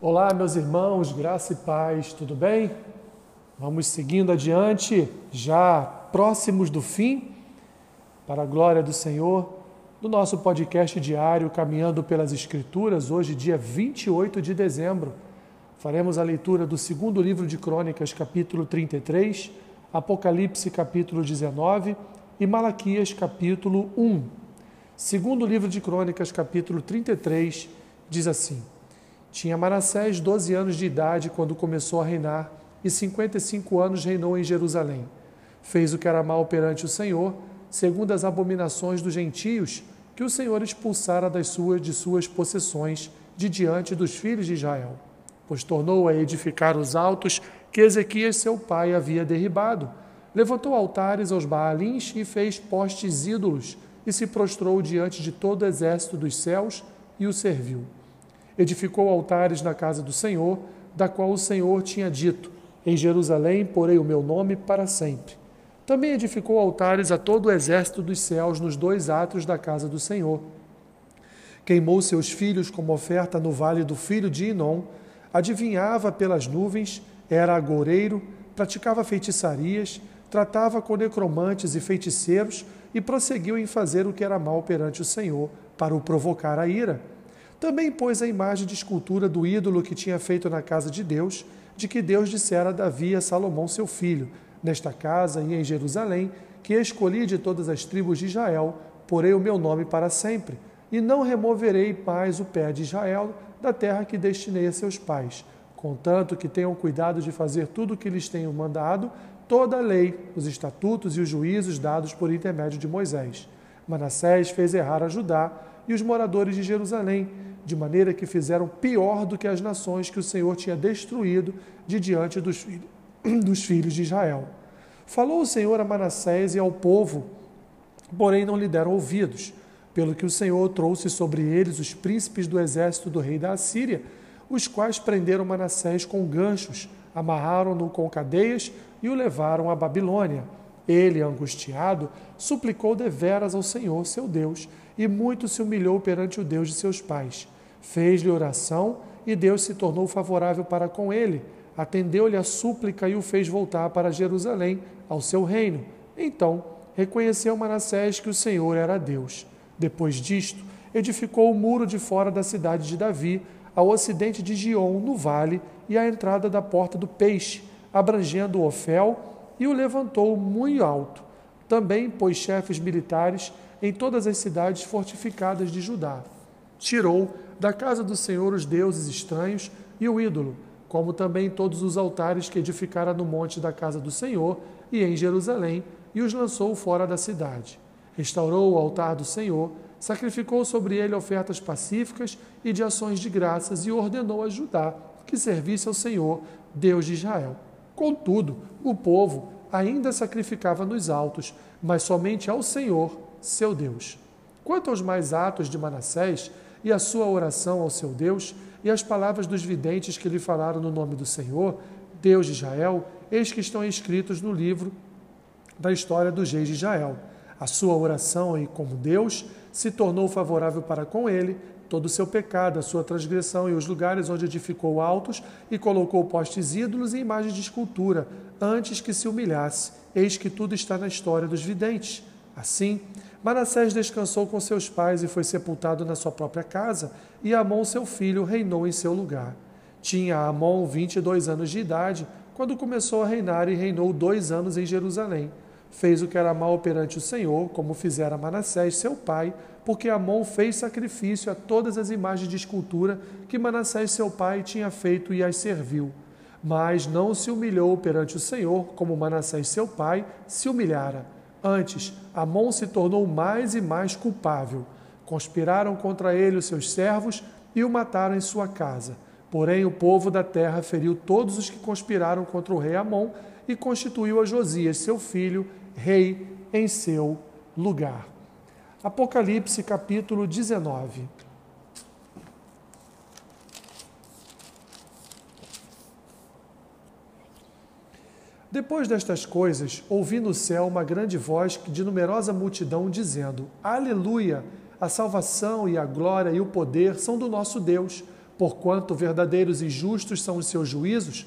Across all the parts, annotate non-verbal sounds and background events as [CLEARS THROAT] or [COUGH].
Olá, meus irmãos, graça e paz, tudo bem? Vamos seguindo adiante, já próximos do fim, para a glória do Senhor, do nosso podcast diário Caminhando pelas Escrituras, hoje, dia 28 de dezembro. Faremos a leitura do segundo livro de Crônicas, capítulo 33, Apocalipse, capítulo 19 e Malaquias, capítulo 1. Segundo livro de Crônicas, capítulo 33, diz assim. Tinha Manassés 12 anos de idade quando começou a reinar, e 55 anos reinou em Jerusalém. Fez o que era mal perante o Senhor, segundo as abominações dos gentios, que o Senhor expulsara das suas de suas possessões de diante dos filhos de Israel. Pois tornou a edificar os altos que Ezequias seu pai havia derribado. Levantou altares aos Baalins e fez postes ídolos, e se prostrou diante de todo o exército dos céus e o serviu edificou altares na casa do Senhor, da qual o Senhor tinha dito: Em Jerusalém porei o meu nome para sempre. Também edificou altares a todo o exército dos céus nos dois átrios da casa do Senhor. Queimou seus filhos como oferta no vale do filho de Inom, adivinhava pelas nuvens, era agoureiro, praticava feitiçarias, tratava com necromantes e feiticeiros e prosseguiu em fazer o que era mal perante o Senhor, para o provocar a ira. Também pôs a imagem de escultura do ídolo que tinha feito na casa de Deus, de que Deus dissera a Davi a Salomão seu filho: Nesta casa e em Jerusalém, que escolhi de todas as tribos de Israel, porei o meu nome para sempre, e não removerei mais o pé de Israel da terra que destinei a seus pais, contanto que tenham cuidado de fazer tudo o que lhes tenho mandado, toda a lei, os estatutos e os juízos dados por intermédio de Moisés. Manassés fez errar a Judá e os moradores de Jerusalém, de maneira que fizeram pior do que as nações que o Senhor tinha destruído de diante dos, filhos, [CLEARS THROAT] dos filhos de Israel. Falou o Senhor a Manassés e ao povo, porém não lhe deram ouvidos, pelo que o Senhor trouxe sobre eles os príncipes do exército do rei da Assíria, os quais prenderam Manassés com ganchos, amarraram-no com cadeias e o levaram à Babilônia. Ele, angustiado, suplicou deveras ao Senhor, seu Deus, e muito se humilhou perante o Deus de seus pais. Fez-lhe oração e Deus se tornou favorável para com ele. Atendeu-lhe a súplica e o fez voltar para Jerusalém, ao seu reino. Então reconheceu Manassés que o Senhor era Deus. Depois disto, edificou o muro de fora da cidade de Davi, ao ocidente de Gion, no vale, e à entrada da porta do peixe, abrangendo Ofel, e o levantou muito alto. Também pôs chefes militares em todas as cidades fortificadas de Judá. Tirou da casa do Senhor os deuses estranhos e o ídolo, como também todos os altares que edificara no monte da casa do Senhor e em Jerusalém, e os lançou fora da cidade. Restaurou o altar do Senhor, sacrificou sobre ele ofertas pacíficas e de ações de graças e ordenou a Judá que servisse ao Senhor, Deus de Israel. Contudo, o povo ainda sacrificava nos altos, mas somente ao Senhor, seu Deus. Quanto aos mais atos de Manassés, e a sua oração ao seu Deus e as palavras dos videntes que lhe falaram no nome do Senhor, Deus de Israel, eis que estão escritos no livro da história dos reis de Israel. A sua oração e como Deus se tornou favorável para com ele, todo o seu pecado, a sua transgressão e os lugares onde edificou altos e colocou postes ídolos e imagens de escultura, antes que se humilhasse. Eis que tudo está na história dos videntes. Assim, Manassés descansou com seus pais e foi sepultado na sua própria casa, e Amon, seu filho, reinou em seu lugar. Tinha Amon 22 anos de idade quando começou a reinar e reinou dois anos em Jerusalém. Fez o que era mal perante o Senhor, como fizera Manassés, seu pai, porque Amon fez sacrifício a todas as imagens de escultura que Manassés, seu pai, tinha feito e as serviu. Mas não se humilhou perante o Senhor, como Manassés, seu pai, se humilhara Antes, Amon se tornou mais e mais culpável. Conspiraram contra ele os seus servos e o mataram em sua casa. Porém, o povo da terra feriu todos os que conspiraram contra o rei Amon e constituiu a Josias, seu filho, rei em seu lugar. Apocalipse capítulo 19. Depois destas coisas, ouvi no céu uma grande voz de numerosa multidão dizendo: Aleluia! A salvação e a glória e o poder são do nosso Deus, porquanto verdadeiros e justos são os seus juízos,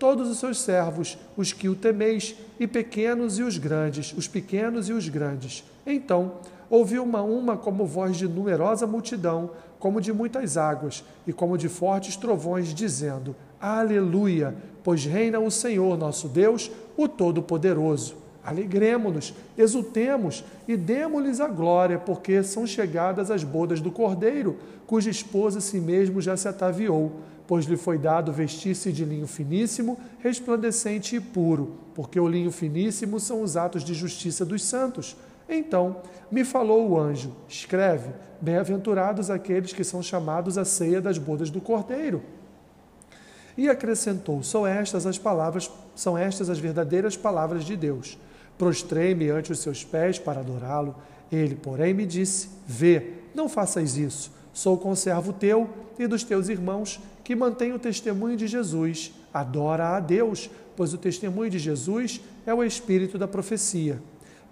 todos os seus servos, os que o temeis, e pequenos e os grandes, os pequenos e os grandes. Então ouviu uma uma como voz de numerosa multidão, como de muitas águas, e como de fortes trovões, dizendo: Aleluia! Pois reina o Senhor nosso Deus, o Todo-Poderoso. Alegremos-nos, exultemos e demos-lhes a glória, porque são chegadas as bodas do Cordeiro, cuja esposa si mesmo já se ataviou pois lhe foi dado vestir-se de linho finíssimo, resplandecente e puro, porque o linho finíssimo são os atos de justiça dos santos. Então me falou o anjo: escreve, bem-aventurados aqueles que são chamados à ceia das bodas do Cordeiro. E acrescentou: são estas as palavras, são estas as verdadeiras palavras de Deus. Prostrei-me ante os seus pés para adorá-lo. Ele, porém, me disse: Vê, não faças isso. Sou conservo teu e dos teus irmãos que mantém o testemunho de Jesus. Adora a Deus, pois o testemunho de Jesus é o espírito da profecia.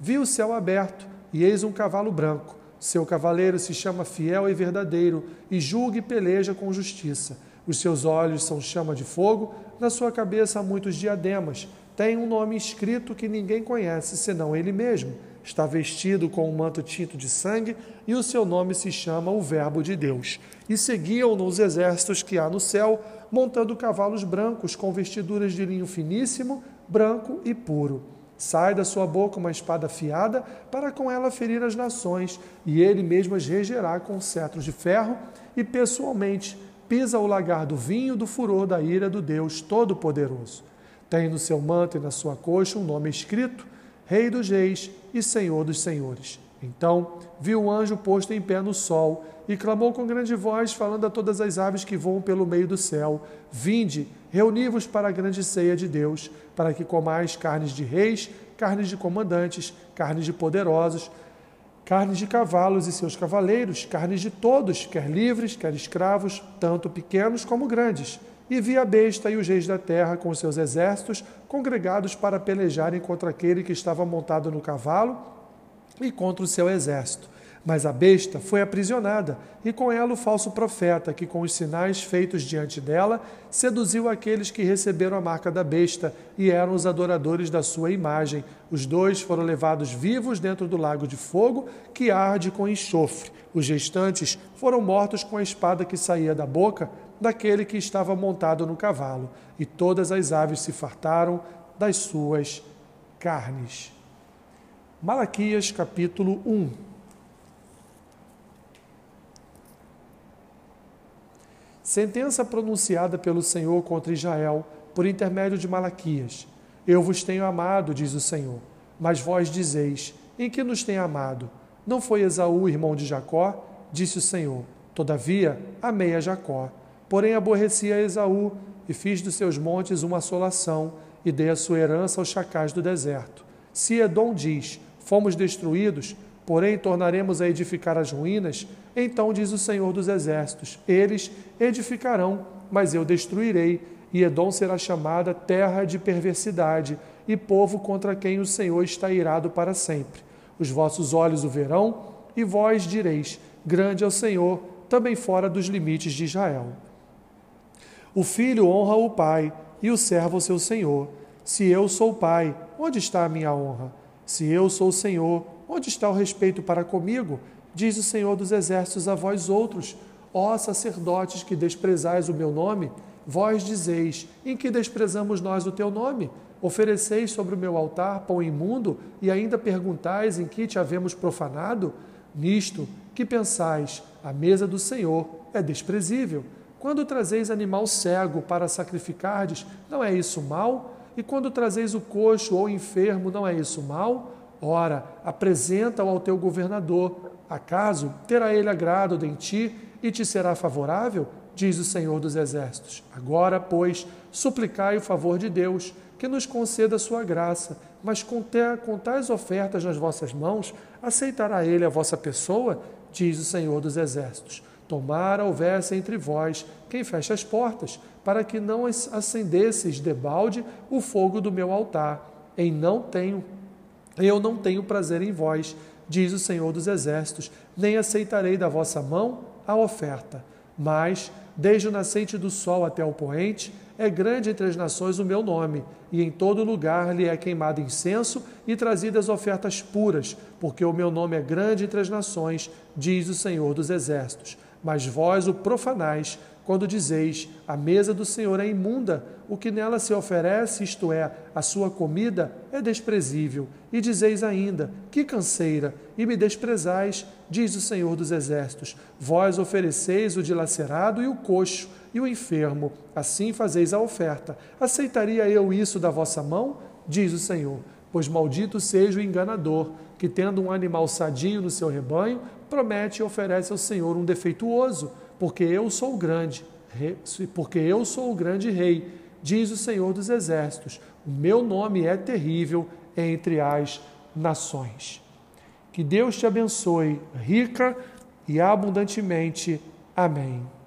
Vi o céu aberto e eis um cavalo branco. Seu cavaleiro se chama Fiel e Verdadeiro e julga e peleja com justiça. Os seus olhos são chama de fogo, na sua cabeça há muitos diademas. Tem um nome escrito que ninguém conhece, senão ele mesmo. Está vestido com um manto tinto de sangue e o seu nome se chama o Verbo de Deus. E seguiam-no os exércitos que há no céu, montando cavalos brancos com vestiduras de linho finíssimo, branco e puro. Sai da sua boca uma espada afiada para com ela ferir as nações, e ele mesmo as regerá com cetros de ferro, e pessoalmente pisa o lagar do vinho do furor da ira do Deus Todo-Poderoso. Tem no seu manto e na sua coxa um nome escrito Rei dos Reis e Senhor dos Senhores. Então viu o anjo posto em pé no sol e clamou com grande voz, falando a todas as aves que voam pelo meio do céu: Vinde, reuni-vos para a grande ceia de Deus, para que comais carnes de reis, carnes de comandantes, carnes de poderosos, carnes de cavalos e seus cavaleiros, carnes de todos, quer livres, quer escravos, tanto pequenos como grandes e vi a besta e os reis da terra com seus exércitos congregados para pelejarem contra aquele que estava montado no cavalo e contra o seu exército. Mas a besta foi aprisionada, e com ela o falso profeta, que com os sinais feitos diante dela, seduziu aqueles que receberam a marca da besta e eram os adoradores da sua imagem. Os dois foram levados vivos dentro do lago de fogo, que arde com enxofre. Os restantes foram mortos com a espada que saía da boca daquele que estava montado no cavalo, e todas as aves se fartaram das suas carnes. Malaquias capítulo 1 Sentença pronunciada pelo Senhor contra Israel por intermédio de Malaquias. Eu vos tenho amado, diz o Senhor. Mas vós dizeis: Em que nos tem amado? Não foi Esaú, irmão de Jacó? Disse o Senhor. Todavia, amei a Jacó Porém, aborreci a Esaú e fiz dos seus montes uma assolação e dei a sua herança aos chacais do deserto. Se Edom diz: Fomos destruídos, porém tornaremos a edificar as ruínas, então diz o Senhor dos Exércitos: Eles edificarão, mas eu destruirei, e Edom será chamada terra de perversidade e povo contra quem o Senhor está irado para sempre. Os vossos olhos o verão, e vós direis: Grande é o Senhor, também fora dos limites de Israel. O filho honra o pai e o servo o seu senhor. Se eu sou pai, onde está a minha honra? Se eu sou o senhor, onde está o respeito para comigo? Diz o Senhor dos exércitos a vós outros, ó sacerdotes que desprezais o meu nome, vós dizeis: em que desprezamos nós o teu nome? Ofereceis sobre o meu altar pão imundo e ainda perguntais em que te havemos profanado? Nisto que pensais, a mesa do Senhor é desprezível. Quando trazeis animal cego para sacrificardes, não é isso mal? E quando trazeis o coxo ou enfermo, não é isso mal? Ora, apresenta-o ao teu governador. Acaso terá ele agrado em ti e te será favorável? diz o Senhor dos Exércitos. Agora, pois, suplicai o favor de Deus, que nos conceda a sua graça, mas com, com tais ofertas nas vossas mãos, aceitará ele a vossa pessoa, diz o Senhor dos Exércitos. Tomara houvesse entre vós quem feche as portas, para que não acendesseis debalde o fogo do meu altar. Em não tenho, eu não tenho prazer em vós, diz o Senhor dos Exércitos, nem aceitarei da vossa mão a oferta. Mas, desde o nascente do sol até o poente, é grande entre as nações o meu nome, e em todo lugar lhe é queimado incenso e trazidas ofertas puras, porque o meu nome é grande entre as nações, diz o Senhor dos Exércitos. Mas vós o profanais, quando dizeis: A mesa do Senhor é imunda, o que nela se oferece, isto é, a sua comida, é desprezível. E dizeis ainda: Que canseira, e me desprezais, diz o Senhor dos Exércitos. Vós ofereceis o dilacerado e o coxo e o enfermo, assim fazeis a oferta. Aceitaria eu isso da vossa mão? Diz o Senhor. Pois maldito seja o enganador, que tendo um animal sadio no seu rebanho, promete e oferece ao Senhor um defeituoso porque eu sou o grande, porque eu sou o grande rei, diz o Senhor dos Exércitos. O meu nome é terrível entre as nações. Que Deus te abençoe rica e abundantemente. Amém.